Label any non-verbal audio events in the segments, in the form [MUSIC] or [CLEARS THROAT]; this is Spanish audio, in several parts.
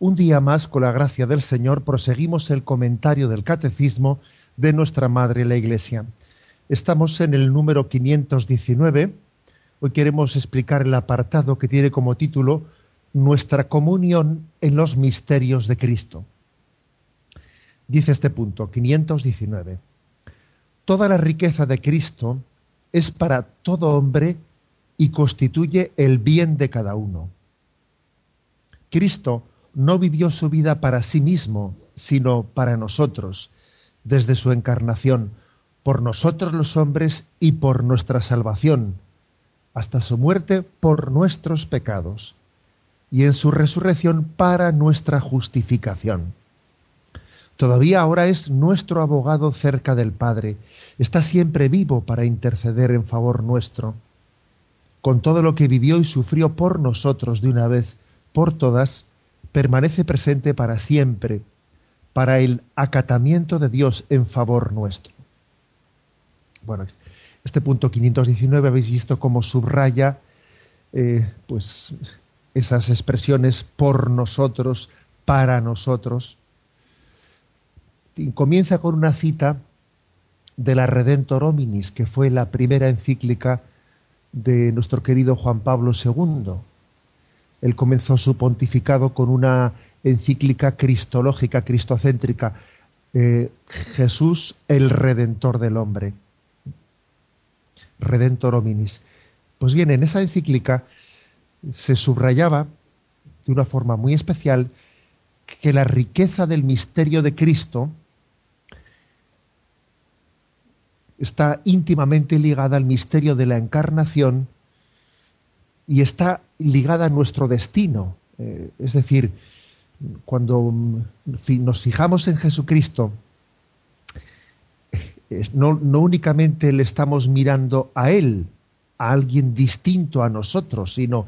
un día más, con la gracia del Señor, proseguimos el comentario del Catecismo de nuestra Madre la Iglesia. Estamos en el número 519. Hoy queremos explicar el apartado que tiene como título Nuestra comunión en los misterios de Cristo. Dice este punto, 519. Toda la riqueza de Cristo es para todo hombre y constituye el bien de cada uno. Cristo no vivió su vida para sí mismo, sino para nosotros, desde su encarnación, por nosotros los hombres y por nuestra salvación, hasta su muerte por nuestros pecados, y en su resurrección para nuestra justificación. Todavía ahora es nuestro abogado cerca del Padre, está siempre vivo para interceder en favor nuestro. Con todo lo que vivió y sufrió por nosotros de una vez, por todas, permanece presente para siempre, para el acatamiento de Dios en favor nuestro. Bueno, este punto 519 habéis visto cómo subraya eh, pues, esas expresiones por nosotros, para nosotros. Y comienza con una cita de la Redentor Hominis, que fue la primera encíclica de nuestro querido Juan Pablo II. Él comenzó su pontificado con una encíclica cristológica, cristocéntrica, eh, Jesús el Redentor del hombre. Redentor hominis. Pues bien, en esa encíclica se subrayaba de una forma muy especial que la riqueza del misterio de Cristo está íntimamente ligada al misterio de la encarnación y está ligada a nuestro destino. Eh, es decir, cuando mm, nos fijamos en Jesucristo, eh, no, únicamente le estamos mirando a Él, a alguien distinto a nosotros, sino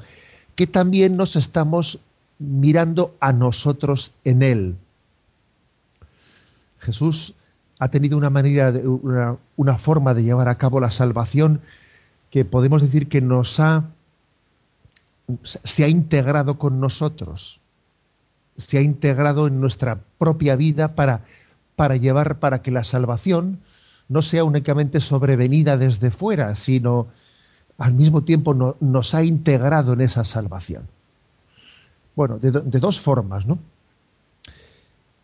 que también nos estamos mirando a nosotros en Él. Jesús ha tenido una manera, una, una forma de llevar a cabo la salvación que podemos decir que nos ha se ha integrado con nosotros, se ha integrado en nuestra propia vida para, para llevar, para que la salvación no sea únicamente sobrevenida desde fuera, sino al mismo tiempo nos ha integrado en esa salvación. Bueno, de, dos formas, ¿no?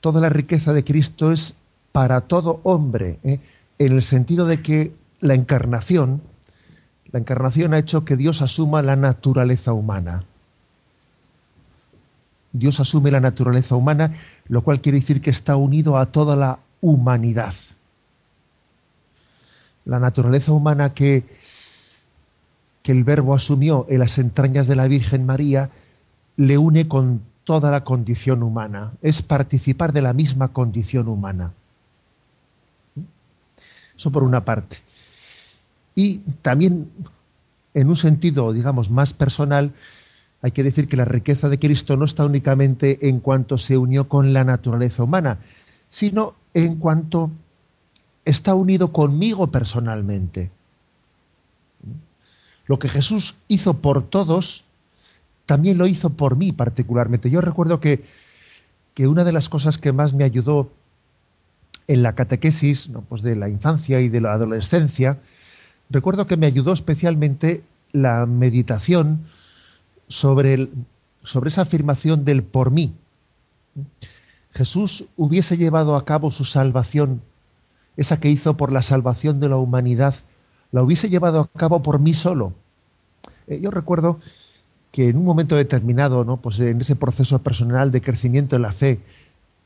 Toda la riqueza de Cristo es para todo hombre, ¿eh? en el sentido de que la encarnación, la encarnación ha hecho que Dios asuma la naturaleza humana. Dios asume la naturaleza humana, lo cual quiere decir que está unido a toda la humanidad. La naturaleza humana que, que el Verbo asumió en las entrañas de la Virgen María le une con toda la condición humana. Es participar de la misma condición humana. Eso por una parte. Y también, en un sentido, digamos, más personal, hay que decir que la riqueza de Cristo no está únicamente en cuanto se unió con la naturaleza humana, sino en cuanto está unido conmigo personalmente. Lo que Jesús hizo por todos, también lo hizo por mí particularmente. Yo recuerdo que, que una de las cosas que más me ayudó en la catequesis ¿no? pues de la infancia y de la adolescencia recuerdo que me ayudó especialmente la meditación sobre, sobre esa afirmación del por mí. Jesús hubiese llevado a cabo su salvación, esa que hizo por la salvación de la humanidad, la hubiese llevado a cabo por mí solo. Eh, yo recuerdo que en un momento determinado, ¿no? pues en ese proceso personal de crecimiento en la fe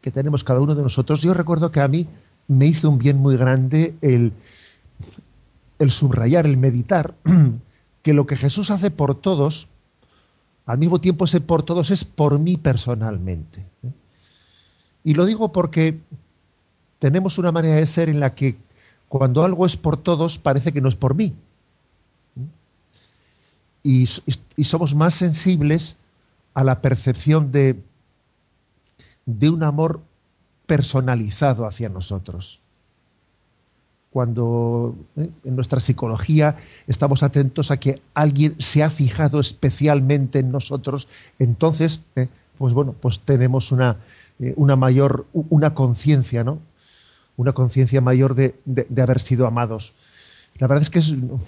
que tenemos cada uno de nosotros, yo recuerdo que a mí me hizo un bien muy grande el, el subrayar, el meditar, [CLEARS THROAT] que lo que Jesús hace por todos, al mismo tiempo ese por todos es por mí personalmente. ¿eh? Y lo digo porque tenemos una manera de ser en la que cuando algo es por todos parece que no es por mí. Y, somos más sensibles a la percepción de, de un amor personalizado hacia nosotros. Cuando ¿eh? en nuestra psicología estamos atentos a que alguien se ha fijado especialmente en nosotros, entonces, ¿eh? pues bueno, pues tenemos una, eh, una mayor, una conciencia, ¿no? Una conciencia mayor de, haber sido amados. La verdad es que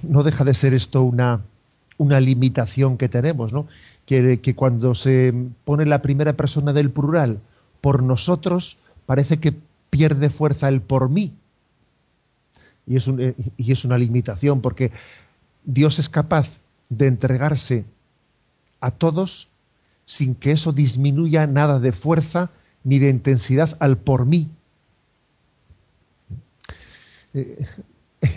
no deja de ser esto una, una limitación que tenemos, ¿no? Que, que, cuando se pone la primera persona del plural por nosotros, parece que pierde fuerza el por mí. Y es, eh, y es una limitación, porque Dios es capaz de entregarse a todos sin que eso disminuya nada de fuerza ni de intensidad al por mí. Eh,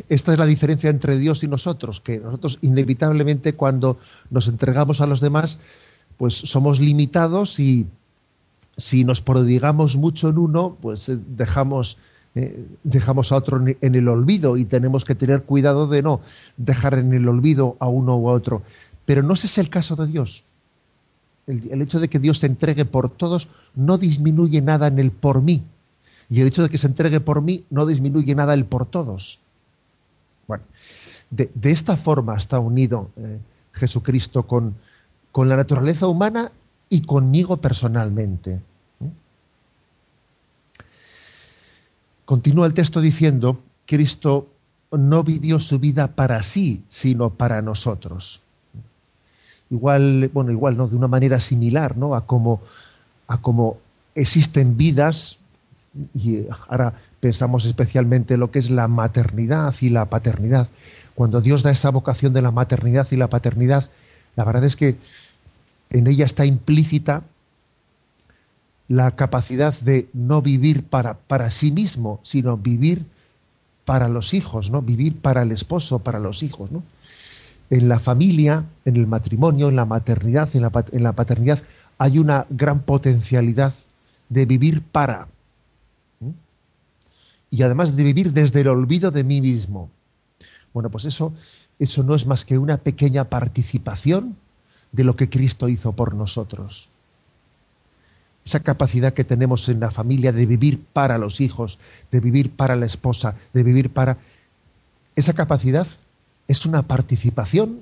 esta es la diferencia entre Dios y nosotros, que nosotros inevitablemente cuando nos entregamos a los demás, pues somos limitados y si nos prodigamos mucho en uno, pues eh, dejamos, eh, dejamos a otro en el olvido y tenemos que tener cuidado de no dejar en el olvido a uno u a otro. Pero no ese es el caso de Dios el, hecho de que Dios se entregue por todos no disminuye nada en el por mí. Y el hecho de que se entregue por mí no disminuye nada el por todos. Bueno, de, esta forma está unido eh, Jesucristo con, con, la naturaleza humana y conmigo personalmente. Continúa el texto diciendo, Cristo no vivió su vida para sí, sino para nosotros igual, bueno, igual, ¿no? De una manera similar, ¿no? A cómo, a cómo existen vidas, y ahora pensamos especialmente en lo que es la maternidad y la paternidad. Cuando Dios da esa vocación de la maternidad y la paternidad, la verdad es que en ella está implícita la capacidad de no vivir para, para sí mismo, sino vivir para los hijos, ¿no? Vivir para el esposo, para los hijos, ¿no? en la familia, en el matrimonio, en la maternidad, en la, paternidad, hay una gran potencialidad de vivir para. Y además de vivir desde el olvido de mí mismo. Bueno, pues eso, eso no es más que una pequeña participación de lo que Cristo hizo por nosotros. Esa capacidad que tenemos en la familia de vivir para los hijos, de vivir para la esposa, de vivir para... Esa capacidad es una participación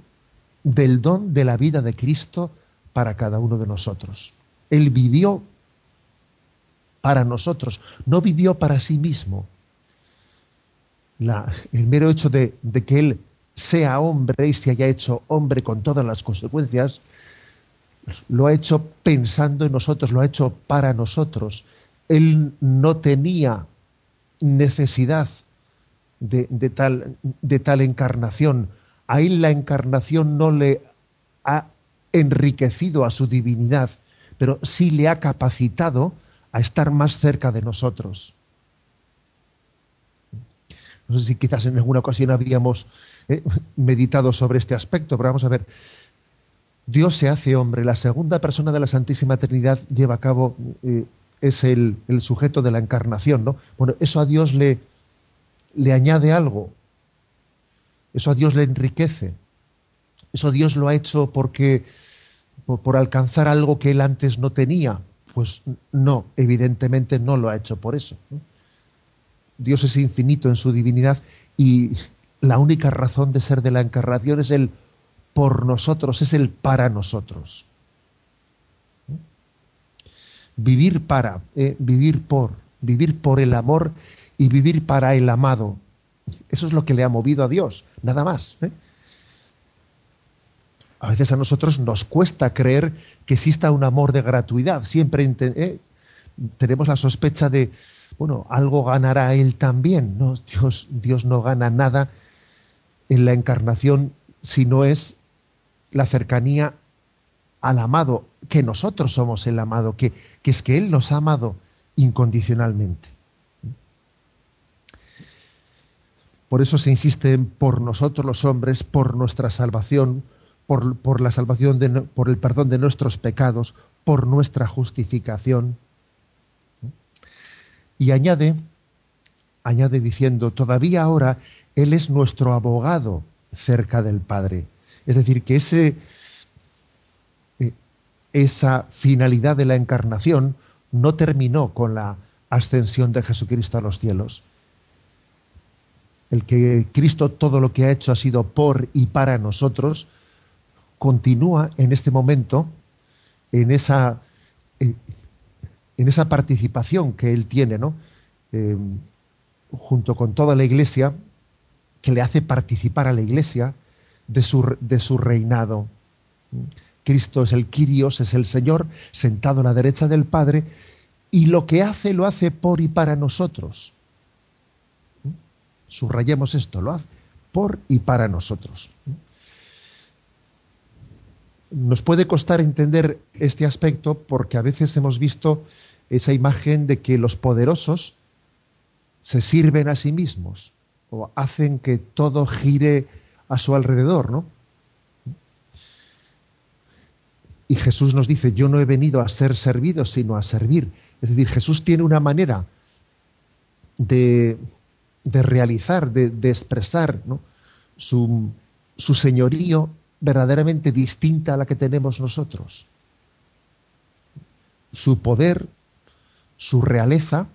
del don de la vida de Cristo para cada uno de nosotros. Él vivió para nosotros, no vivió para sí mismo. el mero hecho de, que Él sea hombre y se haya hecho hombre con todas las consecuencias, lo ha hecho pensando en nosotros, lo ha hecho para nosotros. Él no tenía necesidad de, tal, encarnación. A él la encarnación no le ha enriquecido a su divinidad, pero sí le ha capacitado a estar más cerca de nosotros. No sé si quizás en alguna ocasión habíamos eh, meditado sobre este aspecto, pero vamos a ver. Dios se hace hombre, la segunda persona de la Santísima Trinidad lleva a cabo, eh, es el, el, sujeto de la encarnación, ¿no? Bueno, eso a Dios le, le añade algo. Eso a Dios le enriquece. Eso Dios lo ha hecho porque por, alcanzar algo que él antes no tenía. Pues no, evidentemente no lo ha hecho por eso. Dios es infinito en su divinidad y la única razón de ser de la encarnación es el por nosotros, es el para nosotros. Vivir para, eh, vivir por, vivir por el amor y vivir para el amado. Eso es lo que le ha movido a Dios, nada más. ¿eh? A veces a nosotros nos cuesta creer que exista un amor de gratuidad. Siempre ¿eh? tenemos la sospecha de, bueno, algo ganará él también. No, Dios, Dios no gana nada en la encarnación si no es la cercanía al amado, que nosotros somos el amado, que, que es que Él nos ha amado incondicionalmente. Por eso se insiste en por nosotros los hombres, por nuestra salvación, por, la salvación, de, por el perdón de nuestros pecados, por nuestra justificación. Y añade añade diciendo, todavía ahora Él es nuestro abogado cerca del Padre. Es decir, que eh, esa finalidad de la encarnación no terminó con la ascensión de Jesucristo a los cielos. El que Cristo todo lo que ha hecho ha sido por y para nosotros, continúa en este momento en esa, en, esa participación que Él tiene, ¿no? Eh, junto con toda la Iglesia, que le hace participar a la Iglesia de su, de su reinado. Cristo es el Kyrios, es el Señor, sentado a la derecha del Padre, y lo que hace lo hace por y para nosotros. Subrayemos esto, lo hace por y para nosotros. Nos puede costar entender este aspecto porque a veces hemos visto esa imagen de que los poderosos se sirven a sí mismos o hacen que todo gire a su alrededor, ¿no? Y Jesús nos dice, yo no he venido a ser servido, sino a servir. Es decir, Jesús tiene una manera de, realizar, de, expresar su, su señorío verdaderamente distinta a la que tenemos nosotros. Su poder, su realeza,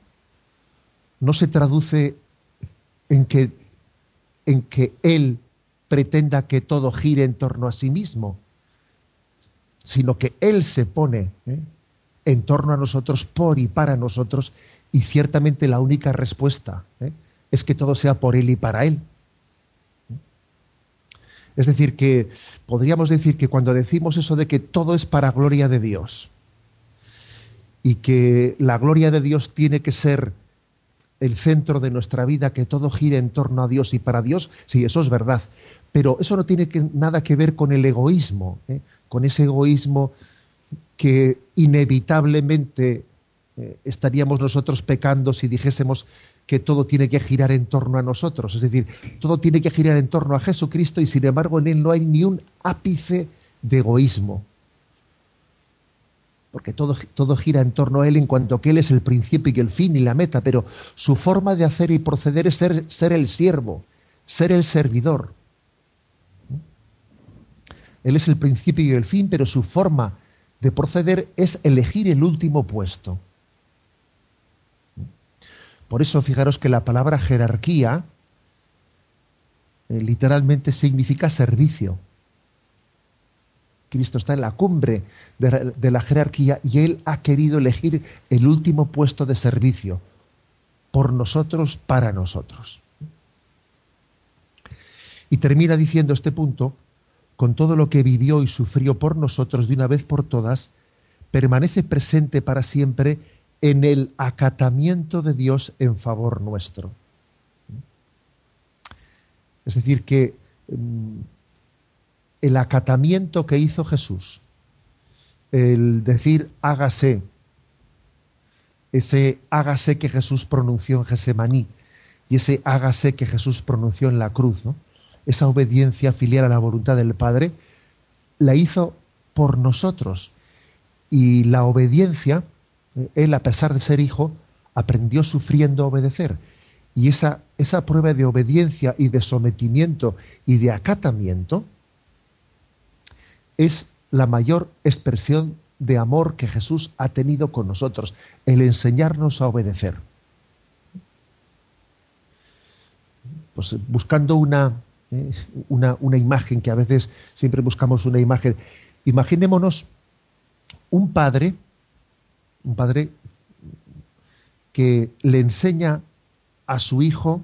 no se traduce en que, en que Él pretenda que todo gire en torno a sí mismo, sino que Él se pone ¿eh? en torno a nosotros, por y para nosotros, y ciertamente la única respuesta ¿eh? es que todo sea por Él y para Él. Es decir, que podríamos decir que cuando decimos eso de que todo es para gloria de Dios y que la gloria de Dios tiene que ser el centro de nuestra vida, que todo gire en torno a Dios y para Dios, sí, eso es verdad. Pero eso no tiene nada que ver con el egoísmo, ¿eh? con ese egoísmo que inevitablemente eh, estaríamos nosotros pecando si dijésemos que todo tiene que girar en torno a nosotros. Es decir, todo tiene que girar en torno a Jesucristo y sin embargo en Él no hay ni un ápice de egoísmo porque todo, todo, gira en torno a Él en cuanto que Él es el principio y el fin y la meta, pero su forma de hacer y proceder es ser, ser el siervo, ser el servidor. Él es el principio y el fin, pero su forma de proceder es elegir el último puesto. Por eso fijaros que la palabra jerarquía eh, literalmente significa servicio. Cristo está en la cumbre de, la jerarquía y Él ha querido elegir el último puesto de servicio por nosotros, para nosotros. Y termina diciendo este punto, con todo lo que vivió y sufrió por nosotros de una vez por todas, permanece presente para siempre en el acatamiento de Dios en favor nuestro. Es decir, que mm, el acatamiento que hizo Jesús, el decir hágase, ese hágase que Jesús pronunció en Gesemaní y ese hágase que Jesús pronunció en la cruz, esa obediencia filial a la voluntad del Padre, la hizo por nosotros. Y la obediencia, eh, él a pesar de ser hijo, aprendió sufriendo a obedecer. Y esa, esa prueba de obediencia y de sometimiento y de acatamiento, es la mayor expresión de amor que Jesús ha tenido con nosotros, el enseñarnos a obedecer. Pues buscando una, eh, una, una, imagen, que a veces siempre buscamos una imagen, imaginémonos un padre, un padre que le enseña a su hijo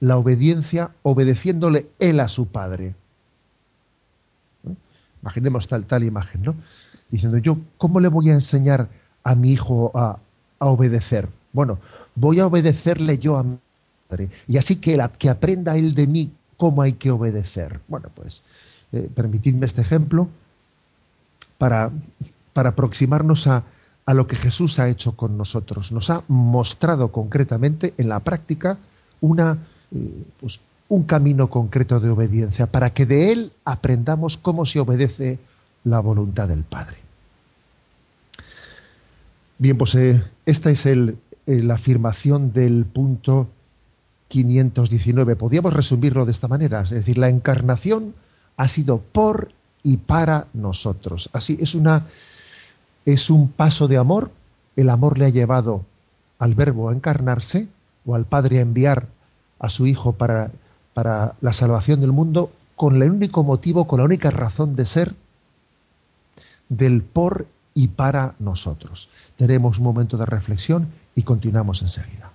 la obediencia obedeciéndole él a su padre. Imaginemos tal, tal imagen, ¿no? Diciendo, yo, ¿cómo le voy a enseñar a mi hijo a, obedecer? Bueno, voy a obedecerle yo a mi padre. Y así que, que aprenda él de mí cómo hay que obedecer. Bueno, pues eh, permitidme este ejemplo para, para aproximarnos a, a lo que Jesús ha hecho con nosotros. Nos ha mostrado concretamente en la práctica una, eh, pues, un camino concreto de obediencia, para que de él aprendamos cómo se obedece la voluntad del Padre. Bien, pues eh, esta es el, la afirmación del punto 519. Podríamos resumirlo de esta manera, es decir, la encarnación ha sido por y para nosotros. Así es una es un paso de amor. El amor le ha llevado al verbo a encarnarse o al Padre a enviar a su Hijo para, para la salvación del mundo con el único motivo, con la única razón de ser del por y para nosotros. Tenemos un momento de reflexión y continuamos enseguida.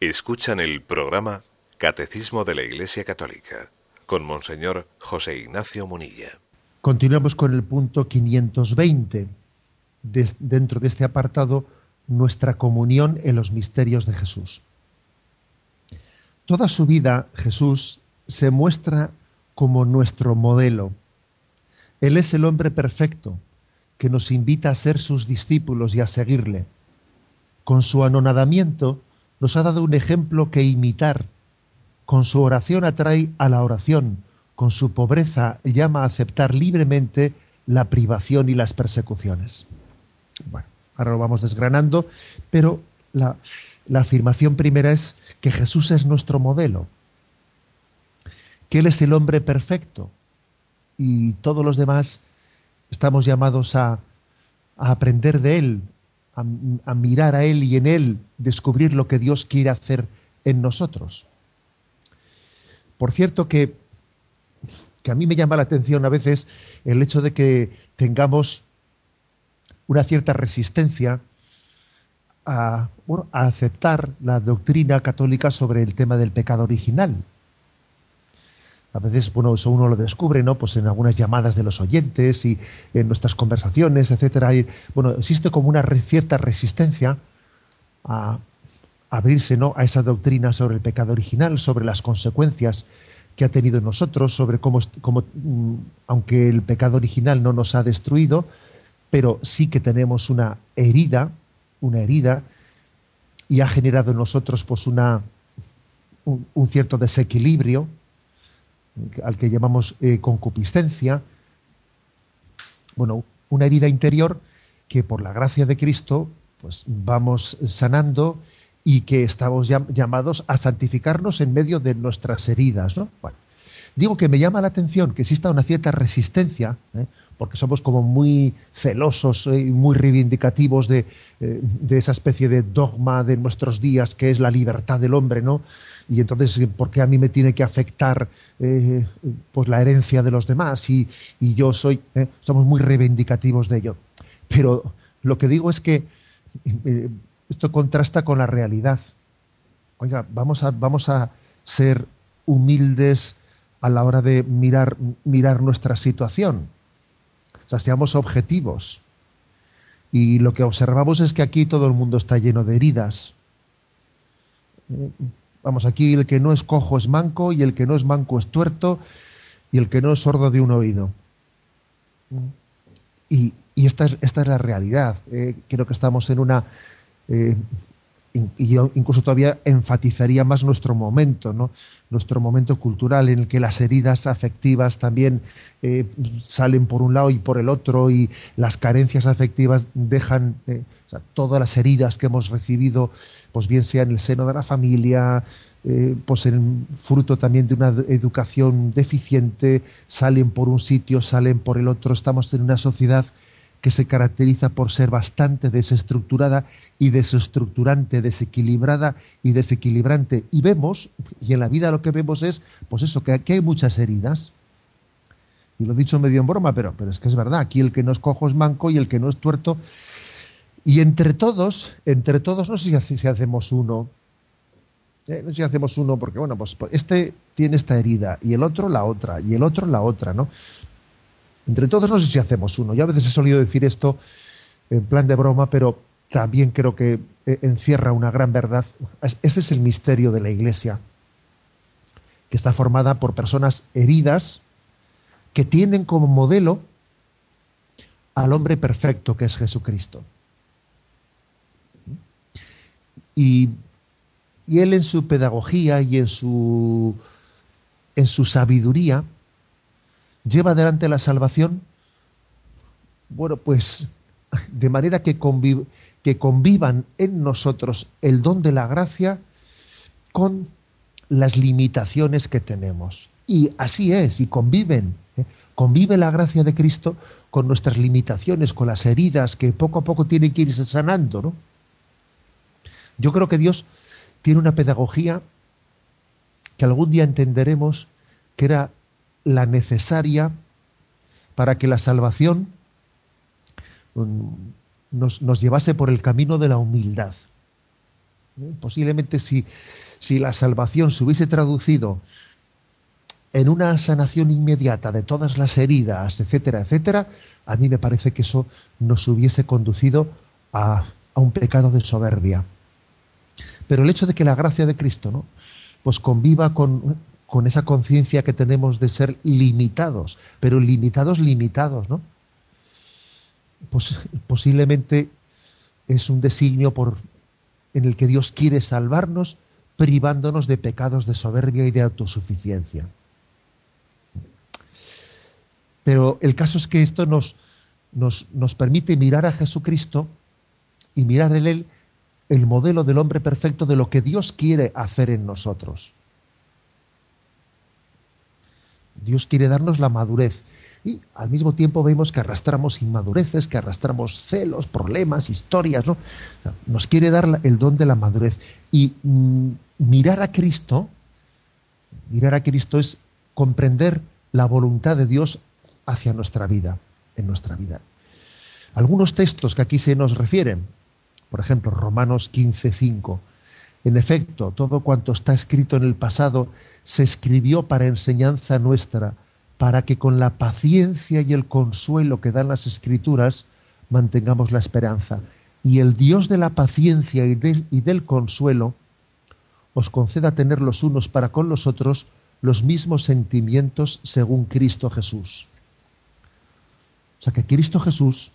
Escuchan el programa Catecismo de la Iglesia Católica con Monseñor José Ignacio Munilla. Continuamos con el punto 520. dentro de este apartado, nuestra comunión en los misterios de Jesús. Toda su vida, Jesús se muestra como nuestro modelo. Él es el hombre perfecto que nos invita a ser sus discípulos y a seguirle. Con su anonadamiento, nos ha dado un ejemplo que imitar. Con su oración atrae a la oración, con su pobreza llama a aceptar libremente la privación y las persecuciones. Bueno, ahora lo vamos desgranando, pero la, afirmación primera es que Jesús es nuestro modelo, que Él es el hombre perfecto y todos los demás estamos llamados a aprender de Él, a, mirar a Él y en Él descubrir lo que Dios quiere hacer en nosotros. Por cierto que, que a mí me llama la atención a veces el hecho de que tengamos una cierta resistencia a, a, aceptar la doctrina católica sobre el tema del pecado original a veces, bueno, eso uno lo descubre, ¿no? Pues en algunas llamadas de los oyentes y en nuestras conversaciones, etcétera. Y, bueno, existe como una cierta resistencia a, abrirse, ¿no? A esa doctrina sobre el pecado original, sobre las consecuencias que ha tenido en nosotros, sobre cómo, cómo mm, aunque el pecado original no nos ha destruido, pero sí que tenemos una herida, una herida, y ha generado en nosotros, pues, una, un cierto desequilibrio al que llamamos eh, concupiscencia, bueno, una herida interior que por la gracia de Cristo pues vamos sanando y que estamos llamados a santificarnos en medio de nuestras heridas, ¿no? digo que me llama la atención que exista una cierta resistencia ¿eh? Porque somos como muy celosos y muy reivindicativos de, de, esa especie de dogma de nuestros días que es la libertad del hombre, ¿no? Y entonces, ¿por qué a mí me tiene que afectar pues la herencia de los demás? Y, yo soy, somos muy reivindicativos de ello. Pero lo que digo es que esto contrasta con la realidad. Oiga, vamos a, ser humildes a la hora de mirar nuestra situación. Sea, seamos objetivos. Y lo que observamos es que aquí todo el mundo está lleno de heridas. Eh, vamos, aquí el que no es cojo es manco y el que no es manco es tuerto y el que no es sordo de un oído. Y, esta, es, esta es la realidad. Eh, creo que estamos en una eh, y yo incluso todavía enfatizaría más nuestro momento, ¿no? nuestro momento cultural en el que las heridas afectivas también eh, salen por un lado y por el otro y las carencias afectivas dejan eh, todas las heridas que hemos recibido, pues bien sea en el seno de la familia, pues en fruto también de una educación deficiente, salen por un sitio, salen por el otro, estamos en una sociedad que se caracteriza por ser bastante desestructurada y desestructurante, desequilibrada y desequilibrante. Y vemos, y en la vida lo que vemos es, pues eso, que aquí hay muchas heridas. Y lo he dicho medio en broma, pero, pero es que es verdad, aquí el que no es cojo es manco y el que no es tuerto. Y entre todos, entre todos, no sé si, hacemos uno, ¿eh? no sé si hacemos uno, porque bueno, pues, pues este tiene esta herida y el otro la otra y el otro la otra, ¿no? Entre todos no sé si hacemos uno. Yo a veces he solido decir esto en plan de broma, pero también creo que eh, encierra una gran verdad. Ese es el misterio de la Iglesia, que está formada por personas heridas que tienen como modelo al hombre perfecto que es Jesucristo. Y, y él en su pedagogía y en su, en su sabiduría, lleva adelante la salvación? Bueno, pues de manera que, que convivan en nosotros el don de la gracia con las limitaciones que tenemos. Y así es, y conviven. ¿eh? Convive la gracia de Cristo con nuestras limitaciones, con las heridas que poco a poco tienen que irse sanando. ¿no? Yo creo que Dios tiene una pedagogía que algún día entenderemos que era la necesaria para que la salvación mm, nos, llevase por el camino de la humildad. ¿Eh? Posiblemente si, si la salvación se hubiese traducido en una sanación inmediata de todas las heridas, etcétera, etcétera, a mí me parece que eso nos hubiese conducido a, a, un pecado de soberbia. Pero el hecho de que la gracia de Cristo, ¿no? pues conviva con, con esa conciencia que tenemos de ser limitados, pero limitados, limitados, ¿no? Pues posiblemente es un designio por, en el que Dios quiere salvarnos privándonos de pecados de soberbia y de autosuficiencia. Pero el caso es que esto nos, nos, nos permite mirar a Jesucristo y mirar en Él el modelo del hombre perfecto de lo que Dios quiere hacer en nosotros. Dios quiere darnos la madurez. Y al mismo tiempo vemos que arrastramos inmadureces, que arrastramos celos, problemas, historias, ¿no? nos quiere dar el don de la madurez. Y mm, mirar a Cristo, mirar a Cristo es comprender la voluntad de Dios hacia nuestra vida, en nuestra vida. Algunos textos que aquí se nos refieren, por ejemplo, Romanos 15, 5, en efecto, todo cuanto está escrito en el pasado se escribió para enseñanza nuestra, para que con la paciencia y el consuelo que dan las escrituras mantengamos la esperanza. Y el Dios de la paciencia y del, y del consuelo os conceda tener los unos para con los otros los mismos sentimientos según Cristo Jesús. O sea que Cristo Jesús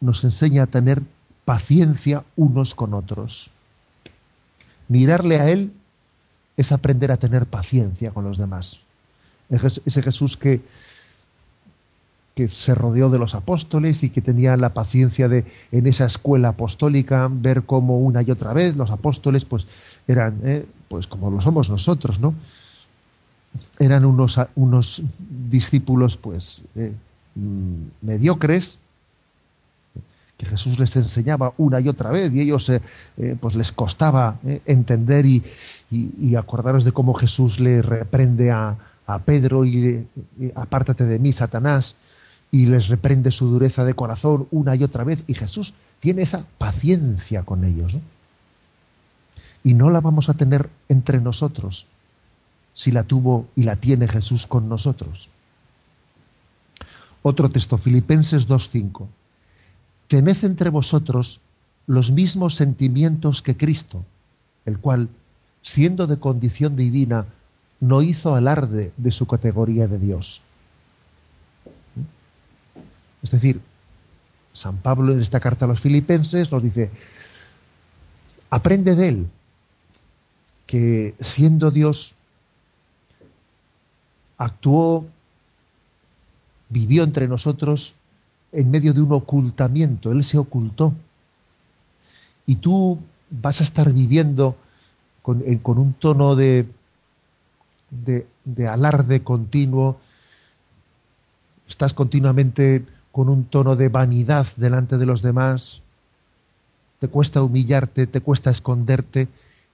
nos enseña a tener paciencia unos con otros. Mirarle a Él es aprender a tener paciencia con los demás. Ese Jesús que, que se rodeó de los apóstoles y que tenía la paciencia de en esa escuela apostólica ver cómo una y otra vez los apóstoles pues eran eh, pues como lo somos nosotros, ¿no? Eran unos, unos discípulos pues eh, mm, mediocres, que Jesús les enseñaba una y otra vez y ellos eh, eh, pues les costaba eh, entender y, acordaros de cómo Jesús le reprende a, Pedro y, apártate de mí, Satanás, y les reprende su dureza de corazón una y otra vez y Jesús tiene esa paciencia con ellos. Y no la vamos a tener entre nosotros si la tuvo y la tiene Jesús con nosotros. Otro texto, Filipenses 2.5 tened entre vosotros los mismos sentimientos que Cristo, el cual, siendo de condición divina, no hizo alarde de su categoría de Dios. Es decir, San Pablo en esta carta a los filipenses nos dice, aprende de él, que siendo Dios, actuó, vivió entre nosotros en medio de un ocultamiento, Él se ocultó. Y tú vas a estar viviendo con, un tono de, de, alarde continuo, estás continuamente con un tono de vanidad delante de los demás, te cuesta humillarte, te cuesta esconderte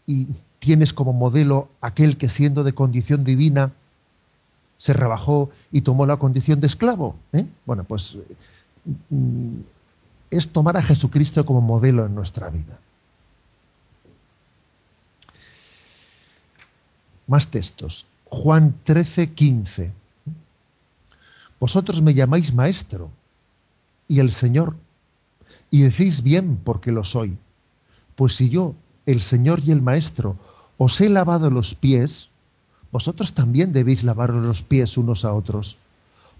y tienes como modelo aquel que siendo de condición divina se rebajó y tomó la condición de esclavo. ¿eh? Bueno, pues es tomar a Jesucristo como modelo en nuestra vida. Más textos. Juan 13, 15. Vosotros me llamáis maestro y el Señor, y decís bien porque lo soy. Pues si yo, el Señor y el Maestro, os he lavado los pies, vosotros también debéis lavaros los pies unos a otros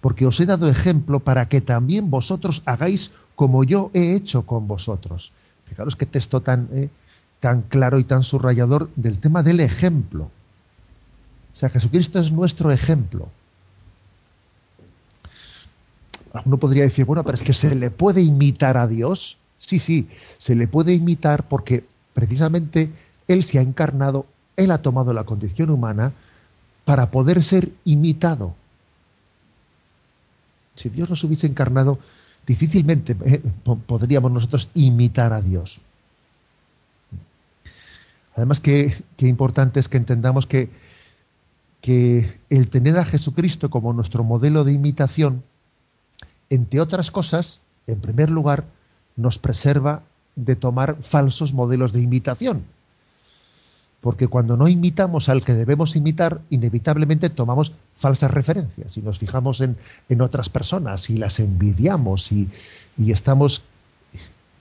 porque os he dado ejemplo para que también vosotros hagáis como yo he hecho con vosotros. Fijaros qué texto tan, eh, tan claro y tan subrayador del tema del ejemplo. O sea, Jesucristo es nuestro ejemplo. Uno podría decir, bueno, pero es que se le puede imitar a Dios. Sí, sí, se le puede imitar porque precisamente Él se ha encarnado, Él ha tomado la condición humana para poder ser imitado. Si Dios nos hubiese encarnado, difícilmente eh, podríamos nosotros imitar a Dios. Además, qué, importante es que entendamos que, que el tener a Jesucristo como nuestro modelo de imitación, entre otras cosas, en primer lugar, nos preserva de tomar falsos modelos de imitación porque cuando no imitamos al que debemos imitar, inevitablemente tomamos falsas referencias y nos fijamos en, otras personas y las envidiamos y, estamos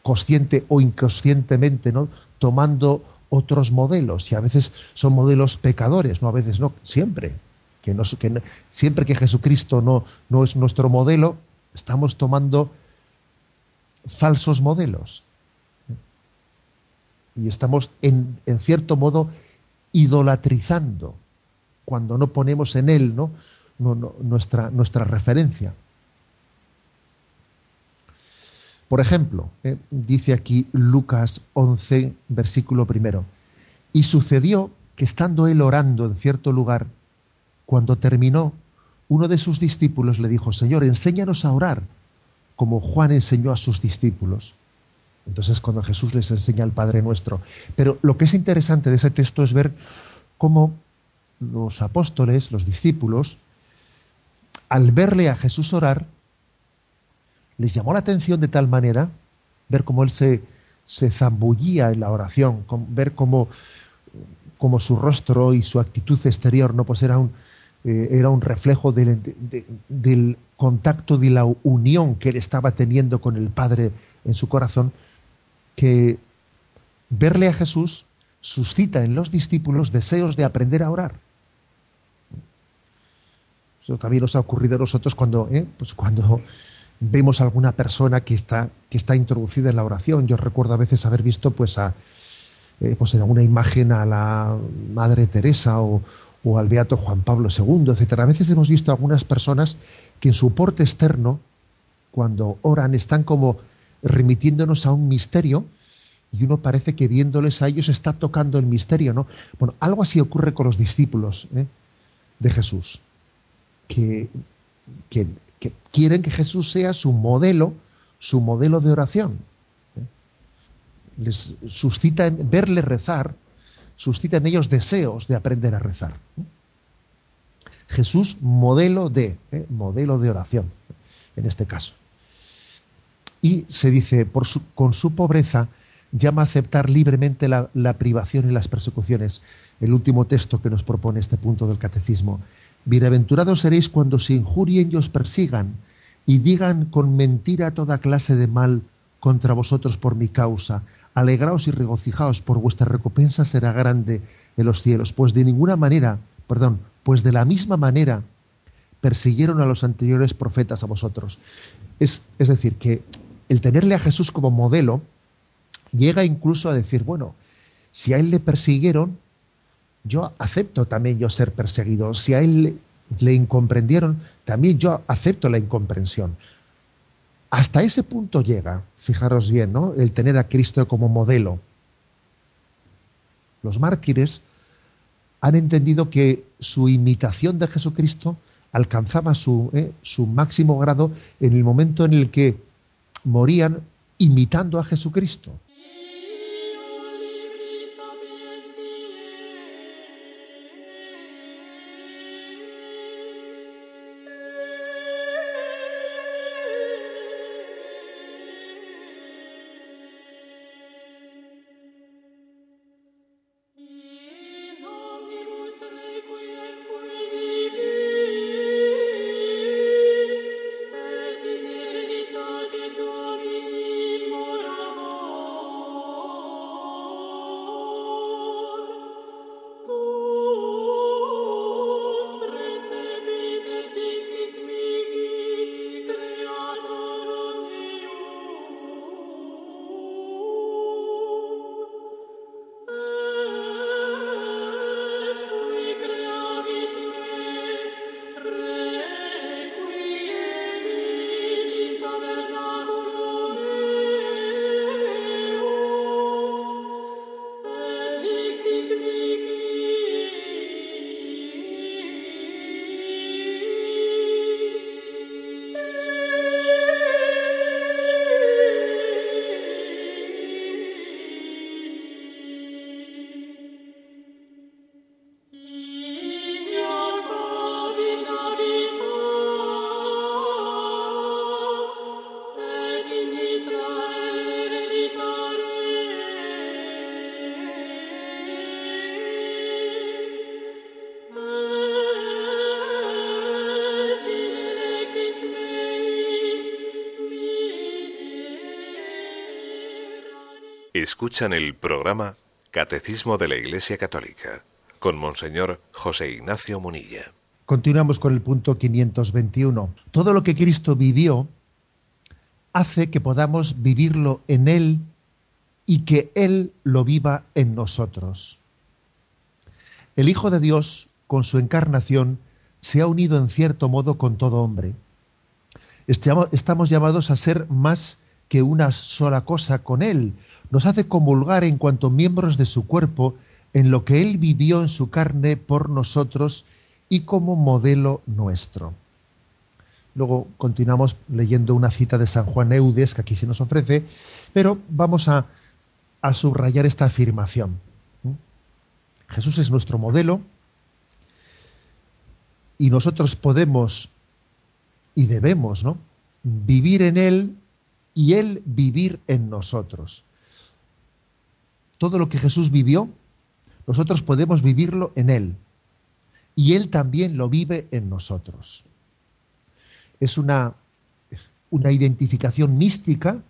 consciente o inconscientemente ¿no? tomando otros modelos y a veces son modelos pecadores, no a veces no, siempre. Que, no, que siempre que Jesucristo no, no es nuestro modelo, estamos tomando falsos modelos y estamos en, cierto modo idolatrizando cuando no ponemos en él ¿no? nuestra, nuestra referencia. Por ejemplo, eh, dice aquí Lucas 11, versículo primero, y sucedió que estando él orando en cierto lugar, cuando terminó, uno de sus discípulos le dijo, Señor, enséñanos a orar, como Juan enseñó a sus discípulos. Entonces cuando Jesús les enseña al Padre Nuestro. Pero lo que es interesante de ese texto es ver cómo los apóstoles, los discípulos, al verle a Jesús orar, les llamó la atención de tal manera, ver cómo él se, se zambullía en la oración, ver cómo, su rostro y su actitud exterior no pues era un, eh, era un reflejo del, del contacto, de la unión que él estaba teniendo con el Padre en su corazón, que verle a Jesús suscita en los discípulos deseos de aprender a orar. Eso también nos ha ocurrido a nosotros cuando, ¿eh? pues cuando vemos a alguna persona que está, que está introducida en la oración. Yo recuerdo a veces haber visto pues, a, eh, pues en alguna imagen a la Madre Teresa o, o al Beato Juan Pablo II, etc. A veces hemos visto a algunas personas que en su porte externo, cuando oran, están como remitiéndonos a un misterio y uno parece que viéndoles a ellos está tocando el misterio, ¿no? Bueno, algo así ocurre con los discípulos ¿eh? de Jesús, que, quieren que Jesús sea su modelo, su modelo de oración. ¿eh? Les suscita en verle rezar, suscita en ellos deseos de aprender a rezar. ¿eh? Jesús modelo de, modelo de oración, en este caso. Y se dice, por con su pobreza llama a aceptar libremente la, la privación y las persecuciones. El último texto que nos propone este punto del catecismo. Bienaventurados seréis cuando se injurien y os persigan y digan con mentira toda clase de mal contra vosotros por mi causa. Alegraos y regocijaos, por vuestra recompensa será grande en los cielos, pues de ninguna manera, perdón, pues de la misma manera persiguieron a los anteriores profetas a vosotros. Es, es decir, que el tenerle a Jesús como modelo llega incluso a decir, bueno, si a él le persiguieron, yo acepto también yo ser perseguido. Si a él le, incomprendieron, también yo acepto la incomprensión. Hasta ese punto llega, fijaros bien, ¿no? El tener a Cristo como modelo. Los mártires han entendido que su imitación de Jesucristo alcanzaba su, ¿eh? su máximo grado en el momento en el que morían imitando a Jesucristo. Escuchan el programa Catecismo de la Iglesia Católica con Monseñor José Ignacio Munilla. Continuamos con el punto 521. Todo lo que Cristo vivió hace que podamos vivirlo en Él y que Él lo viva en nosotros. El Hijo de Dios, con su encarnación, se ha unido en cierto modo con todo hombre. Estamos llamados a ser más que una sola cosa con Él, nos hace comulgar en cuanto miembros de su cuerpo en lo que Él vivió en su carne por nosotros y como modelo nuestro. Luego continuamos leyendo una cita de San Juan Eudes que aquí se nos ofrece, pero vamos a, a subrayar esta afirmación. Jesús es nuestro modelo y nosotros podemos y debemos ¿no? vivir en Él y Él vivir en nosotros todo lo que Jesús vivió, nosotros podemos vivirlo en Él. Y Él también lo vive en nosotros. Es una, una identificación mística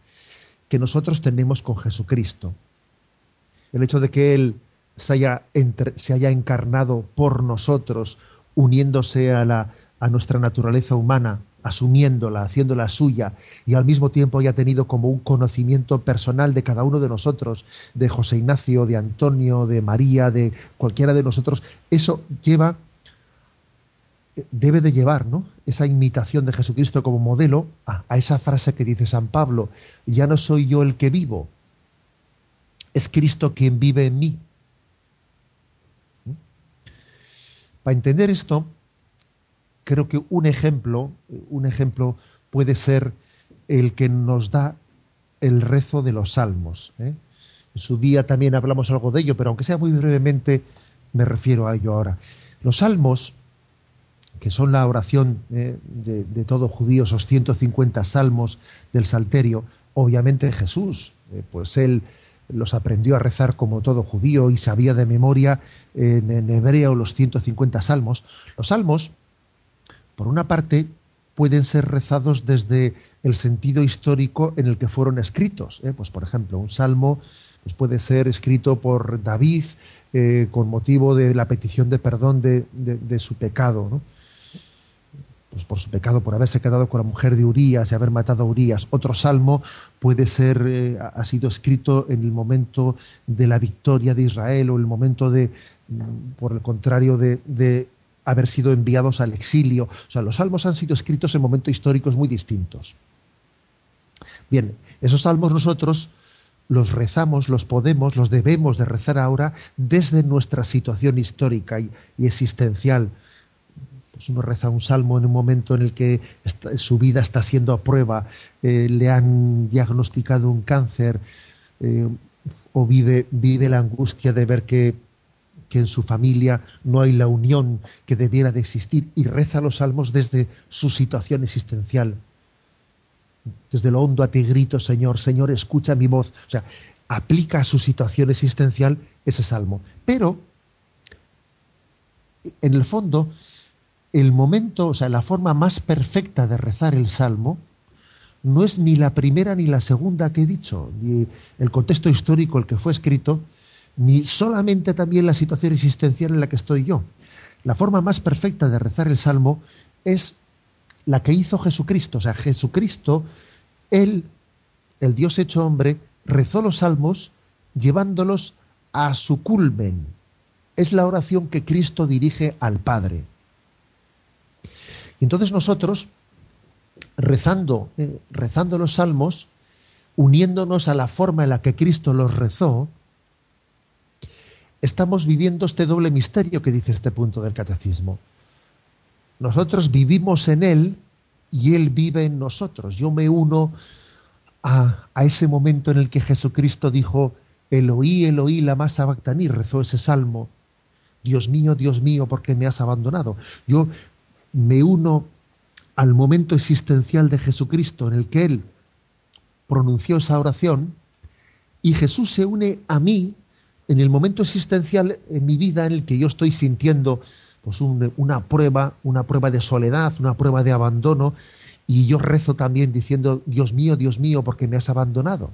que nosotros tenemos con Jesucristo. El hecho de que Él se haya, se haya encarnado por nosotros, uniéndose a, la, a nuestra naturaleza humana, asumiéndola, haciéndola suya y al mismo tiempo haya tenido como un conocimiento personal de cada uno de nosotros, de José Ignacio, de Antonio, de María, de cualquiera de nosotros, eso lleva, debe de llevar, ¿no? Esa imitación de Jesucristo como modelo a, a esa frase que dice San Pablo, ya no soy yo el que vivo, es Cristo quien vive en mí. ¿Mm? Para entender esto, creo que un ejemplo, un ejemplo puede ser el que nos da el rezo de los salmos. ¿eh? En su día también hablamos algo de ello, pero aunque sea muy brevemente, me refiero a ello ahora. Los salmos, que son la oración ¿eh? de, todo judío, esos 150 salmos del Salterio, obviamente Jesús, eh, pues él los aprendió a rezar como todo judío y sabía de memoria en, en hebreo los 150 salmos. Los salmos, por una parte, pueden ser rezados desde el sentido histórico en el que fueron escritos. ¿eh? Pues, por ejemplo, un salmo pues puede ser escrito por David eh, con motivo de la petición de perdón de, su pecado. pues por su pecado, por haberse quedado con la mujer de Urías y haber matado a Urías. Otro salmo puede ser, eh, ha sido escrito en el momento de la victoria de Israel o el momento de, por el contrario, de, haber sido enviados al exilio. O sea, los salmos han sido escritos en momentos históricos muy distintos. Bien, esos salmos nosotros los rezamos, los podemos, los debemos de rezar ahora desde nuestra situación histórica y, existencial pues uno reza un salmo en un momento en el que su vida está siendo a prueba, eh, le han diagnosticado un cáncer eh, o vive, vive la angustia de ver que, que en su familia no hay la unión que debiera de existir y reza los salmos desde su situación existencial. Desde lo hondo a ti grito, Señor, Señor, escucha mi voz. O sea, aplica a su situación existencial ese salmo. Pero, en el fondo, el momento, o sea, la forma más perfecta de rezar el salmo no es ni la primera ni la segunda que he dicho, ni el contexto histórico el que fue escrito, ni solamente también la situación existencial en la que estoy yo. La forma más perfecta de rezar el salmo es la que hizo Jesucristo. O sea, Jesucristo, él, el Dios hecho hombre, rezó los salmos llevándolos a su culmen. Es la oración que Cristo dirige al Padre. Y entonces nosotros, rezando, eh, rezando los salmos, uniéndonos a la forma en la que Cristo los rezó, estamos viviendo este doble misterio que dice este punto del catecismo. Nosotros vivimos en Él y Él vive en nosotros. Yo me uno a, a ese momento en el que Jesucristo dijo, Eloí, Eloí, la más sabactaní, rezó ese salmo. Dios mío, Dios mío, ¿por qué me has abandonado? Yo me uno al momento existencial de Jesucristo en el que Él pronunció esa oración y Jesús se une a mí en el momento existencial en mi vida en el que yo estoy sintiendo pues un, una prueba, una prueba de soledad, una prueba de abandono y yo rezo también diciendo Dios mío, Dios mío, porque me has abandonado.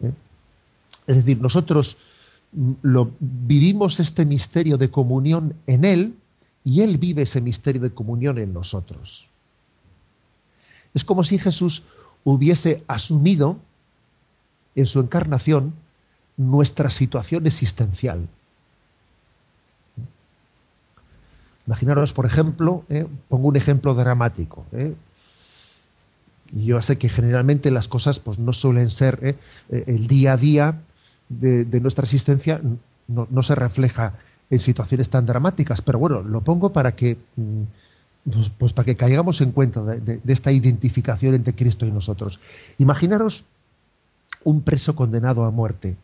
¿Eh? Es decir, nosotros lo, vivimos este misterio de comunión en Él y Él vive ese misterio de comunión en nosotros. Es como si Jesús hubiese asumido en su encarnación nuestra situación existencial. Imaginaros, por ejemplo, eh, pongo un ejemplo dramático. Eh, yo sé que generalmente las cosas pues, no suelen ser eh, el día a día de, nuestra existencia, no, se refleja en situaciones tan dramáticas, pero bueno, lo pongo para que mm, pues, pues para que caigamos en cuenta de, de, esta identificación entre Cristo y nosotros. Imaginaros un preso condenado a muerte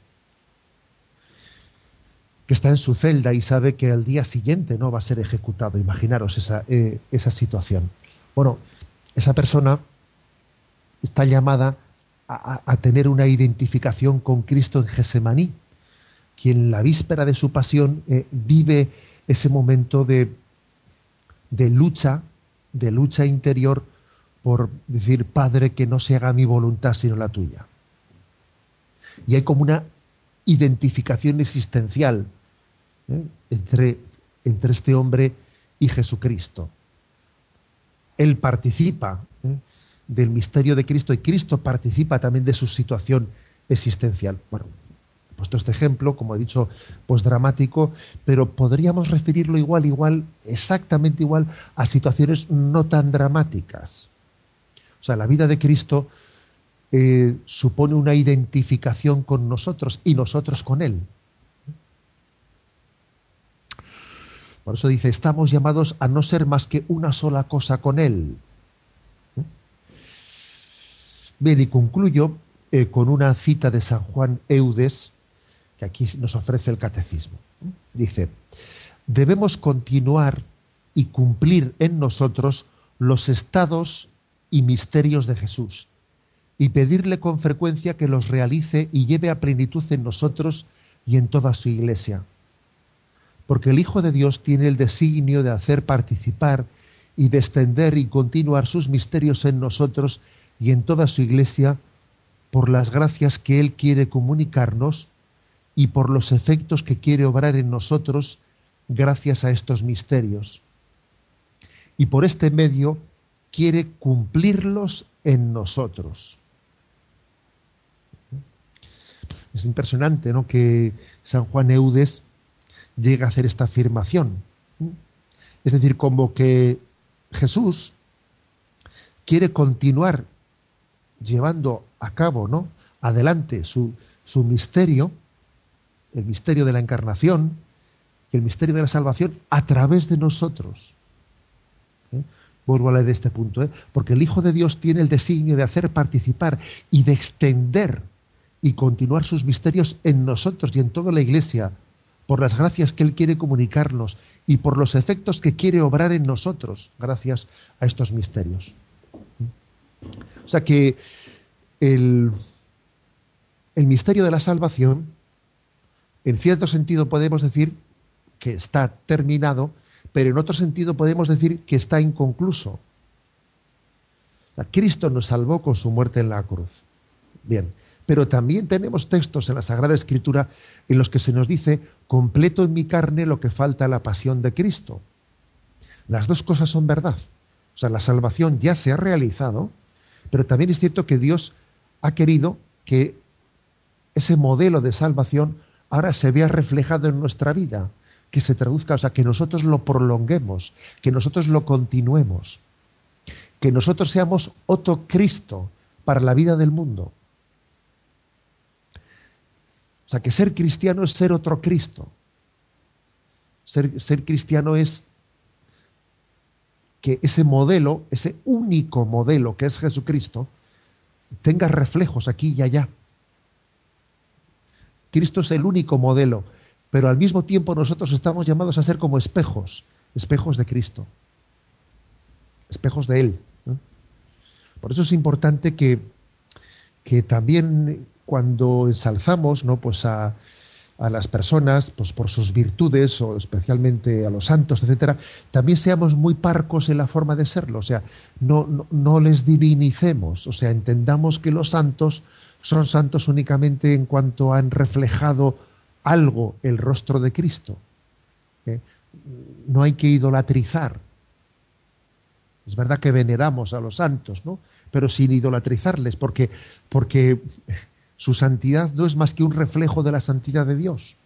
que está en su celda y sabe que al día siguiente no va a ser ejecutado. Imaginaros esa, eh, esa situación. Bueno, esa persona está llamada a, tener una identificación con Cristo en Gesemaní, quien la víspera de su pasión eh, vive ese momento de, de lucha, de lucha interior por decir, Padre, que no se haga mi voluntad sino la tuya. Y hay como una identificación existencial ¿eh? entre, entre este hombre y Jesucristo. Él participa ¿eh? del misterio de Cristo y Cristo participa también de su situación existencial. Bueno, puesto este ejemplo, como he dicho, pues dramático, pero podríamos referirlo igual, igual, exactamente igual a situaciones no tan dramáticas. O sea, la vida de Cristo eh, supone una identificación con nosotros y nosotros con Él. Por eso dice, estamos llamados a no ser más que una sola cosa con Él. ¿Eh? Bien, y concluyo eh, con una cita de San Juan Eudes, que aquí nos ofrece el catecismo. Dice, debemos continuar y cumplir en nosotros los estados y misterios de Jesús y pedirle con frecuencia que los realice y lleve a plenitud en nosotros y en toda su iglesia. Porque el Hijo de Dios tiene el designio de hacer participar y de extender y continuar sus misterios en nosotros y en toda su iglesia por las gracias que Él quiere comunicarnos y por los efectos que quiere obrar en nosotros gracias a estos misterios. Y por este medio quiere cumplirlos en nosotros. Es impresionante ¿no? que San Juan Eudes llegue a hacer esta afirmación. Es decir, como que Jesús quiere continuar llevando a cabo, ¿no? adelante su, su misterio, el misterio de la encarnación, el misterio de la salvación a través de nosotros. ¿Eh? Vuelvo a leer este punto, ¿eh? porque el Hijo de Dios tiene el designio de hacer participar y de extender y continuar sus misterios en nosotros y en toda la Iglesia, por las gracias que Él quiere comunicarnos y por los efectos que quiere obrar en nosotros, gracias a estos misterios. O sea que el, el misterio de la salvación, en cierto sentido podemos decir que está terminado, pero en otro sentido podemos decir que está inconcluso. Cristo nos salvó con su muerte en la cruz. Bien, pero también tenemos textos en la Sagrada Escritura en los que se nos dice, completo en mi carne lo que falta a la pasión de Cristo. Las dos cosas son verdad. O sea, la salvación ya se ha realizado, pero también es cierto que Dios ha querido que ese modelo de salvación ahora se vea reflejado en nuestra vida, que se traduzca, o sea, que nosotros lo prolonguemos, que nosotros lo continuemos, que nosotros seamos otro Cristo para la vida del mundo. O sea, que ser cristiano es ser otro Cristo. Ser, cristiano es que ese modelo, ese único modelo que es Jesucristo, tenga reflejos aquí y allá. Cristo es el único modelo, pero al mismo tiempo nosotros estamos llamados a ser como espejos, espejos de Cristo, espejos de Él. Por eso es importante que, que también cuando ensalzamos ¿no? pues a, a las personas pues por sus virtudes o especialmente a los santos, etcétera, también seamos muy parcos en la forma de serlo, o sea, no, no, les divinicemos, o sea, entendamos que los santos son santos únicamente en cuanto han reflejado algo el rostro de Cristo. ¿eh? No hay que idolatrizar. Es verdad que veneramos a los santos, ¿no? Pero sin idolatrizarles, porque, porque su santidad no es más que un reflejo de la santidad de Dios.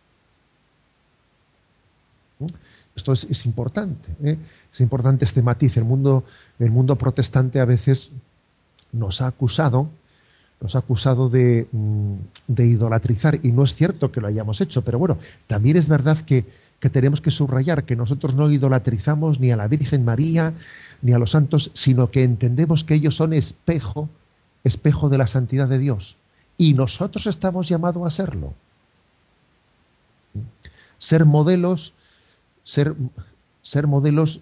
Esto es, importante, ¿eh? es importante este matiz. El mundo, el mundo protestante a veces nos ha acusado, nos ha acusado de, mm, de, idolatrizar, y no es cierto que lo hayamos hecho, pero bueno, también es verdad que, que tenemos que subrayar que nosotros no idolatrizamos ni a la Virgen María ni a los santos, sino que entendemos que ellos son espejo, espejo de la santidad de Dios y nosotros estamos llamados a serlo. Ser modelos, ser, ser modelos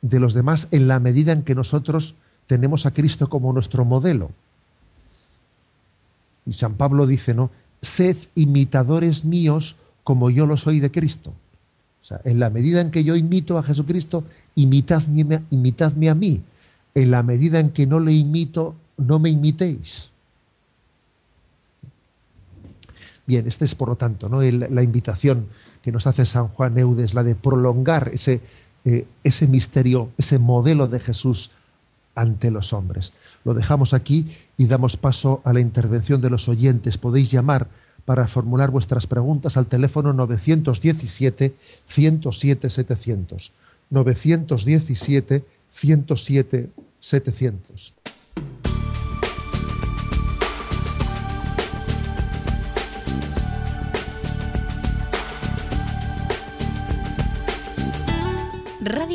de los demás en la medida en que nosotros tenemos a Cristo como nuestro modelo. Y San Pablo dice, ¿no? Sed imitadores míos como yo lo soy de Cristo. O sea, en la medida en que yo imito a Jesucristo, imitadme, imitadme a mí. En la medida en que no le imito, no me imitéis. Bien, esta es por lo tanto ¿no? la invitación que nos hace San Juan Eudes, la de prolongar ese, eh, ese misterio, ese modelo de Jesús ante los hombres. Lo dejamos aquí y damos paso a la intervención de los oyentes. Podéis llamar para formular vuestras preguntas al teléfono 917 107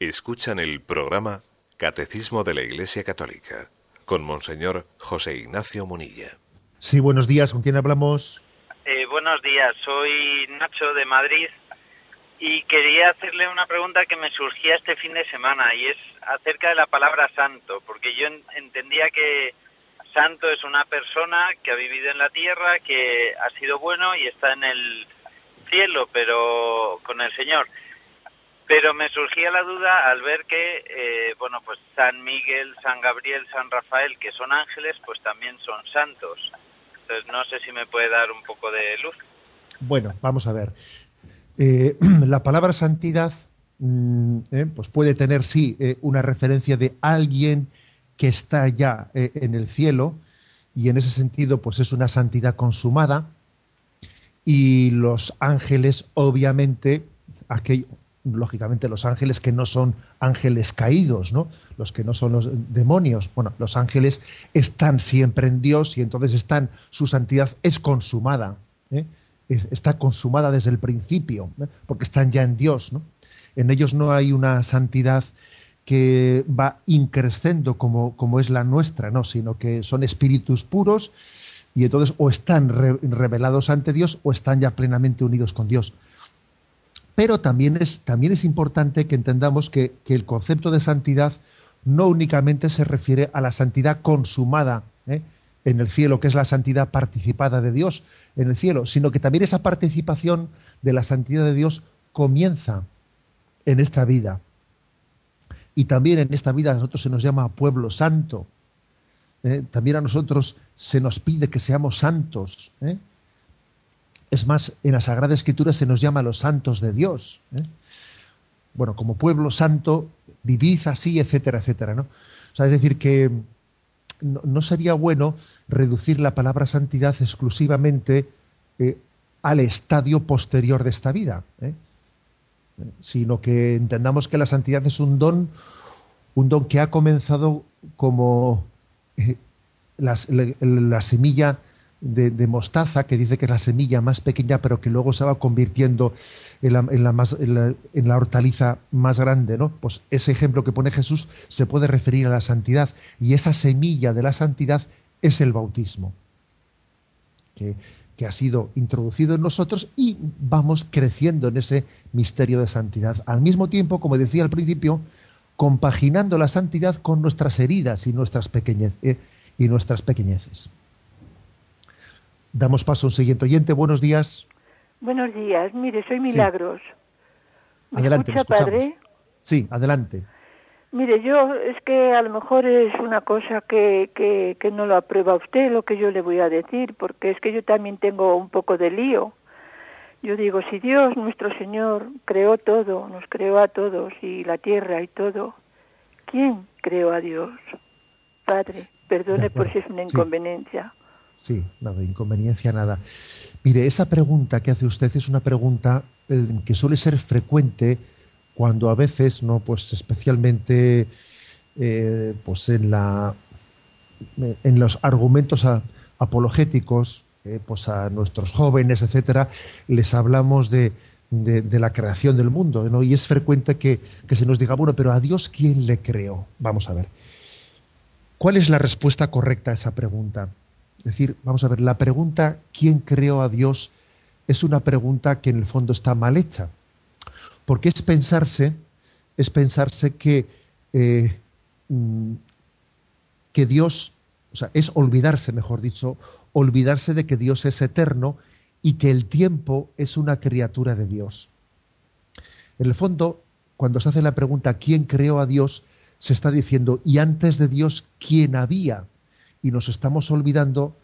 Escuchan el programa Catecismo de la Iglesia Católica con Monseñor José Ignacio Munilla. Sí, buenos días. ¿Con quién hablamos? Eh, buenos días. Soy Nacho de Madrid y quería hacerle una pregunta que me surgía este fin de semana y es acerca de la palabra santo, porque yo entendía que santo es una persona que ha vivido en la tierra, que ha sido bueno y está en el cielo, pero con el Señor. Pero me surgía la duda al ver que, eh, bueno, pues San Miguel, San Gabriel, San Rafael, que son ángeles, pues también son santos. Entonces no sé si me puede dar un poco de luz. Bueno, vamos a ver. Eh, [CLEARS THROAT] la palabra santidad, mm, eh, pues puede tener sí una referencia de alguien que está ya en el cielo y en ese sentido, pues es una santidad consumada. Y los ángeles, obviamente, aquello, lógicamente los ángeles que no son ángeles caídos, ¿no? Los que no son los demonios. Bueno, los ángeles están siempre en Dios y entonces están, su santidad es consumada, ¿eh? está consumada desde el principio, ¿eh? porque están ya en Dios, ¿no? En ellos no hay una santidad que va increciendo como, como es la nuestra, no, sino que son espíritus puros y entonces o están revelados ante Dios o están ya plenamente unidos con Dios. Pero también es, también es importante que entendamos que, el concepto de santidad no únicamente se refiere a la santidad consumada ¿eh? en el cielo, que es la santidad participada de Dios en el cielo, sino que también esa participación de la santidad de Dios comienza en esta vida. Y también en esta vida a nosotros se nos llama pueblo santo. ¿eh? También a nosotros se nos pide que seamos santos. ¿eh? Es más, en la Sagrada Escritura se nos llama los santos de Dios. ¿eh? Bueno, como pueblo santo, vivid así, etcétera, etcétera. ¿no? O sea, es decir, que no, sería bueno reducir la palabra santidad exclusivamente eh, al estadio posterior de esta vida, ¿eh? sino que entendamos que la santidad es un don, un don que ha comenzado como la, la semilla de, mostaza, que dice que es la semilla más pequeña, pero que luego se va convirtiendo en la, en la, hortaliza más grande, ¿no? Pues ese ejemplo que pone Jesús se puede referir a la santidad, y esa semilla de la santidad es el bautismo, que, que ha sido introducido en nosotros y vamos creciendo en ese misterio de santidad. Al mismo tiempo, como decía al principio, compaginando la santidad con nuestras heridas y nuestras, pequeñez, eh, y nuestras pequeñeces. Damos paso a un siguiente oyente. Buenos días. Buenos días. Mire, soy Milagros. adelante, escucha, padre? Sí, adelante. Mire, yo es que a lo mejor es una cosa que, que, que no lo aprueba usted lo que yo le voy a decir, porque es que yo también tengo un poco de lío. Yo digo, si Dios, nuestro Señor, creó todo, nos creó a todos y la tierra y todo, ¿quién creó a Dios? Padre, perdone por si es una inconveniencia. Sí, nada, inconveniencia, nada. Mire, esa pregunta que hace usted es una pregunta eh, que suele ser frecuente cuando a veces, no, pues especialmente, eh, pues en la, en los argumentos apologéticos, eh, pues a nuestros jóvenes, etcétera, les hablamos de, la creación del mundo, ¿no? Y es frecuente que, que se nos diga, bueno, pero a Dios quién le creó. Vamos a ver. ¿Cuál es la respuesta correcta a esa pregunta? Es decir, vamos a ver, la pregunta ¿quién creó a Dios? es una pregunta que en el fondo está mal hecha. porque es pensarse, es pensarse que, eh, mm, que Dios, o sea, es olvidarse, mejor dicho, olvidarse de que Dios es eterno y que el tiempo es una criatura de Dios. En el fondo, cuando se hace la pregunta ¿quién creó a Dios? se está diciendo ¿y antes de Dios quién había? Y nos estamos olvidando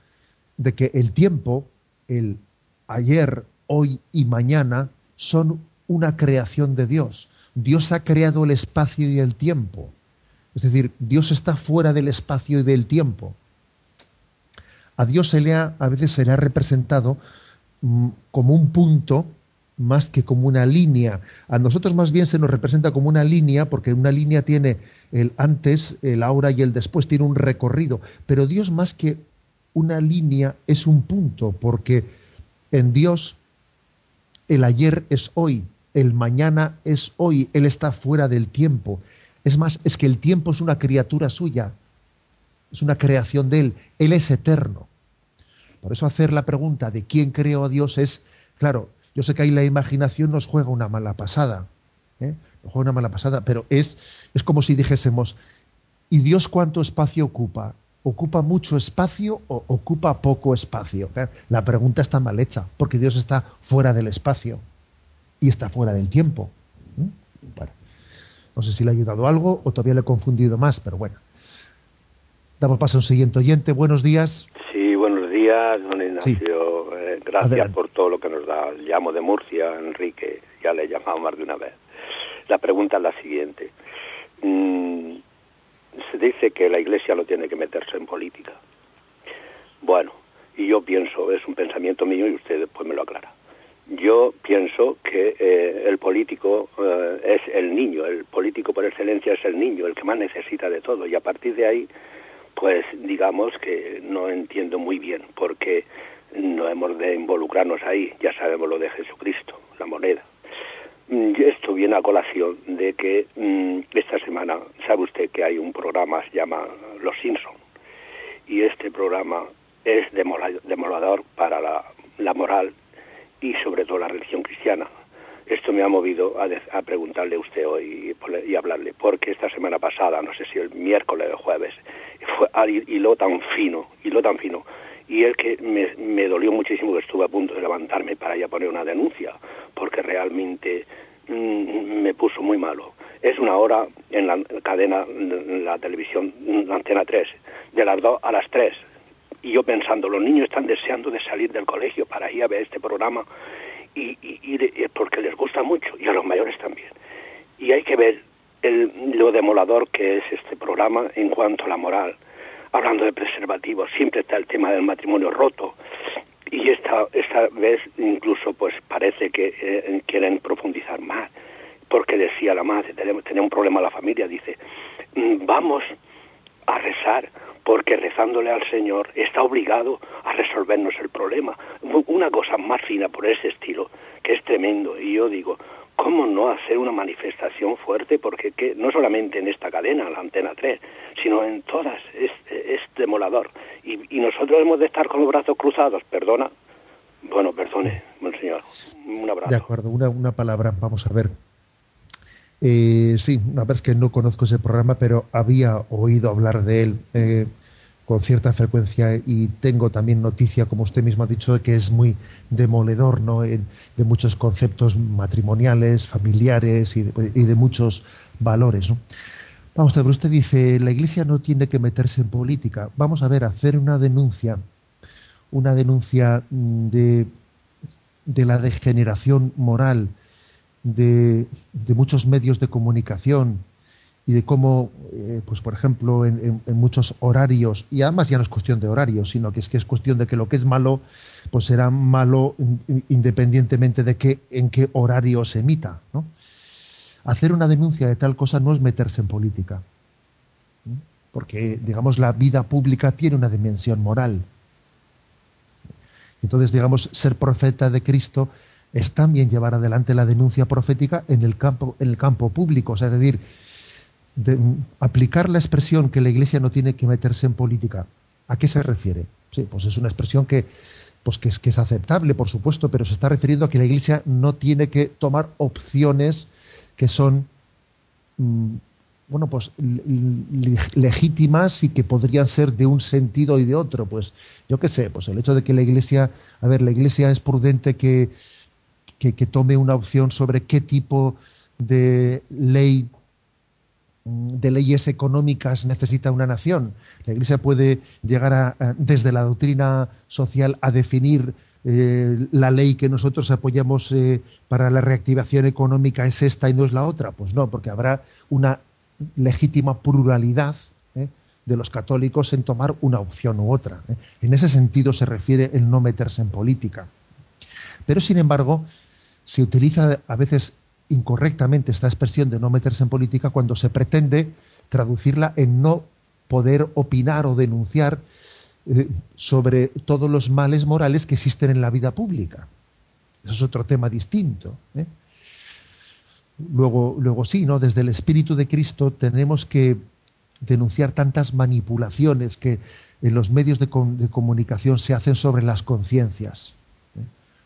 de que el tiempo, el ayer, hoy y mañana, son una creación de Dios. Dios ha creado el espacio y el tiempo. Es decir, Dios está fuera del espacio y del tiempo. A Dios se le ha, a veces se le ha representado mm, como un punto más que como una línea. A nosotros más bien se nos representa como una línea, porque una línea tiene el antes, el ahora y el después, tiene un recorrido. Pero Dios más que una línea es un punto, porque en Dios el ayer es hoy, el mañana es hoy, Él está fuera del tiempo. Es más, es que el tiempo es una criatura suya, es una creación de Él, Él es eterno. Por eso hacer la pregunta de quién creó a Dios es, claro, yo sé que ahí la imaginación nos juega una mala pasada, ¿eh? nos juega una mala pasada, pero es, es como si dijésemos, ¿y Dios cuánto espacio ocupa? ¿Ocupa mucho espacio o ocupa poco espacio? La pregunta está mal hecha, porque Dios está fuera del espacio y está fuera del tiempo. no sé si le ha ayudado algo o todavía le he confundido más, pero bueno. Damos paso a un siguiente oyente. Buenos días. Sí, buenos días, don Ignacio. Eh, gracias por todo lo que nos da. Llamo de Murcia, Enrique. Ya le he llamado más de una vez. La pregunta es la siguiente. Mm, se dice que la Iglesia no tiene que meterse en política. Bueno, y yo pienso, es un pensamiento mío y usted después me lo aclara. Yo pienso que eh, el político eh, es el niño, el político por excelencia es el niño, el que más necesita de todo. Y a partir de ahí, pues digamos que no entiendo muy bien por qué no hemos de involucrarnos ahí. Ya sabemos lo de Jesucristo, la moneda. Mm, esto viene a colación de que mm, esta semana, sabe usted que hay un programa, se llama Los Simpson, y este programa es demolador para la, moral y sobre todo la religión cristiana. Esto me ha movido a, preguntarle a usted hoy y, hablarle, porque esta semana pasada, no sé si el miércoles o el jueves, fue y lo tan fino, y lo tan fino, y es que me, me, dolió muchísimo que estuve a punto de levantarme para ya poner una denuncia, porque realmente mm, me puso muy malo. Es una hora en la cadena, en la televisión, la Antena 3, de las 2 a las 3. Y yo pensando, los niños están deseando de salir del colegio para ir a ver este programa, y, y, porque les gusta mucho, y a los mayores también. Y hay que ver el, lo demolador que es este programa en cuanto a la moral hablando de preservativos, siempre está el tema del matrimonio roto y esta, esta vez incluso pues parece que eh, quieren profundizar más, porque decía la madre, tenemos, tenía un problema la familia, dice, mm, vamos a rezar porque rezándole al Señor está obligado a resolvernos el problema. Una cosa más fina por ese estilo, que es tremendo. Y yo digo, ¿cómo no hacer una manifestación fuerte? Porque que, no solamente en esta cadena, la Antena 3, sino en todas, es, es demolador. Y, y, nosotros hemos de con los brazos cruzados, perdona. Bueno, perdone, monseñor. Un abrazo. De acuerdo, una, una palabra, vamos a ver. Eh, sí, una vez que no conozco ese programa, pero había oído hablar de él. Eh, con cierta frecuencia y tengo también noticia, como usted mismo ha dicho, de que es muy demoledor ¿no? de muchos conceptos matrimoniales, familiares y de, muchos valores. Vamos a ver, usted dice, la Iglesia no tiene que meterse en política. Vamos a ver, hacer una denuncia, una denuncia mm, de, de la degeneración moral de, de muchos medios de comunicación, y de cómo, eh, pues por ejemplo, en, muchos horarios, y además ya no es cuestión de horarios, sino que es que es cuestión de que lo que es malo, pues será malo independientemente de que, en qué horario se emita. ¿no? Hacer una denuncia de tal cosa no es meterse en política, porque, digamos, la vida pública tiene una dimensión moral. Entonces, digamos, ser profeta de Cristo es también llevar adelante la denuncia profética en el campo, en el campo público, o sea, es decir, de aplicar la expresión que la Iglesia no tiene que meterse en política, ¿a qué se refiere? Sí, pues es una expresión que, pues que es, que es aceptable, por supuesto, pero se está refiriendo a que la Iglesia no tiene que tomar opciones que son mm, bueno, pues legítimas y que podrían ser de un sentido y de otro. Pues yo qué sé, pues el hecho de que la Iglesia, a ver, la Iglesia es prudente que, que, tome una opción sobre qué tipo de ley de leyes económicas necesita una nación. La Iglesia puede llegar a, desde la doctrina social a definir eh, la ley que nosotros apoyamos eh, para la reactivación económica es esta y no es la otra. Pues no, porque habrá una legítima pluralidad ¿eh? de los católicos en tomar una opción u otra. ¿eh? En ese sentido se refiere el no meterse en política. Pero, sin embargo, se utiliza a veces incorrectamente esta expresión de no meterse en política cuando se pretende traducirla en no poder opinar o denunciar eh, sobre todos los males morales que existen en la vida pública. Eso es otro tema distinto. Luego, luego sí, ¿no? Desde el Espíritu de Cristo tenemos que denunciar tantas manipulaciones que en los medios de, comunicación se hacen sobre las conciencias. ¿eh?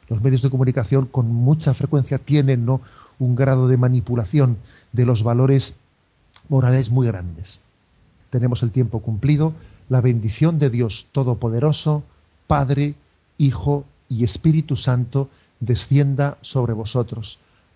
Los medios de comunicación con mucha frecuencia tienen ¿no? un grado de manipulación de los valores morales muy grandes. Tenemos el tiempo cumplido. La bendición de Dios Todopoderoso, Padre, Hijo y Espíritu Santo, descienda sobre vosotros